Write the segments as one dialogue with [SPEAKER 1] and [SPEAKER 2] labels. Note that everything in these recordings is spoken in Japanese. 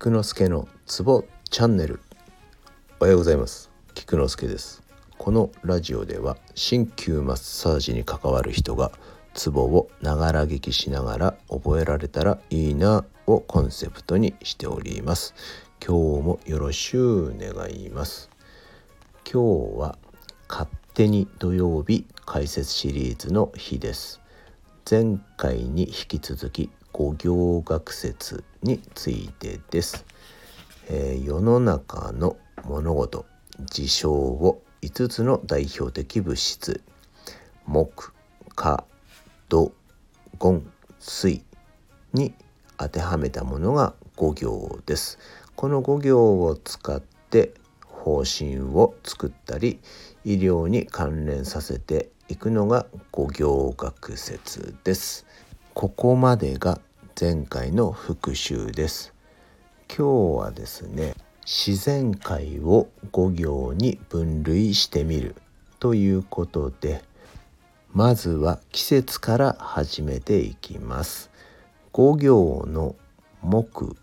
[SPEAKER 1] 菊之助のツボチャンネル。おはようございます。菊之助です。このラジオでは鍼灸マッサージに関わる人がツボをながら聞きしながら覚えられたらいいなをコンセプトにしております。今日もよろしゅう願います。今日は勝手に土曜日解説シリーズの日です。前回に引き続き五行学説についてです、えー、世の中の物事事象を5つの代表的物質木火土金水に当てはめたものが五行です。この五行を使って方針を作ったり医療に関連させていくのが五行学説です。ここまでが前回の復習です。今日はですね自然界を5行に分類してみるということでまずは季節から始めていきます。5行の木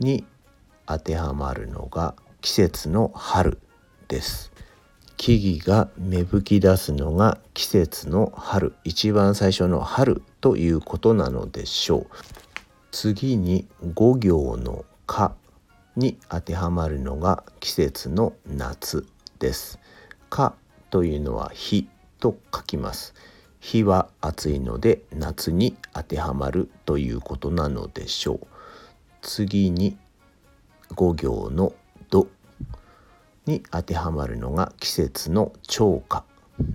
[SPEAKER 1] に当てはまるのが季節の春です。木々が芽吹き出すのが季節の春一番最初の春ということなのでしょう。次に5行の「か」に当てはまるのが季節の夏です。かというのは火と書きます。火は暑いので夏に当てはまるということなのでしょう。次に5行の土に当てはまるのが季節の長夏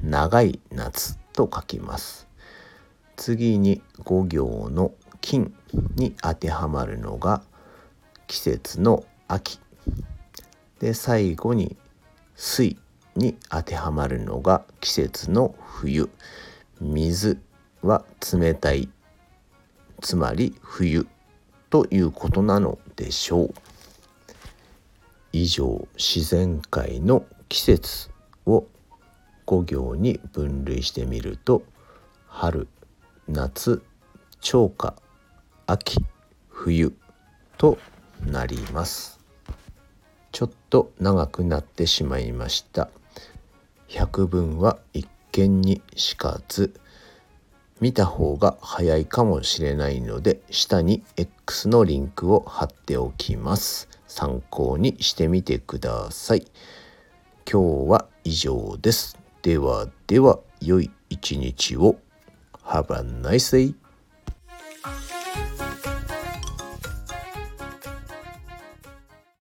[SPEAKER 1] 長い夏と書きます。次に5行の金に当てはまるのが季節の秋。で最後に水に当てはまるのが季節の冬。水は冷たい。つまり冬ということなのでしょう。以上自然界の季節を5行に分類してみると春夏長夏秋冬となります。ちょっと長くなってしまいました。百聞は一見にしかず見た方が早いかもしれないので下に X のリンクを貼っておきます。参考にしてみてください。今日は以上です。ではでは良い一日を。Have a nice day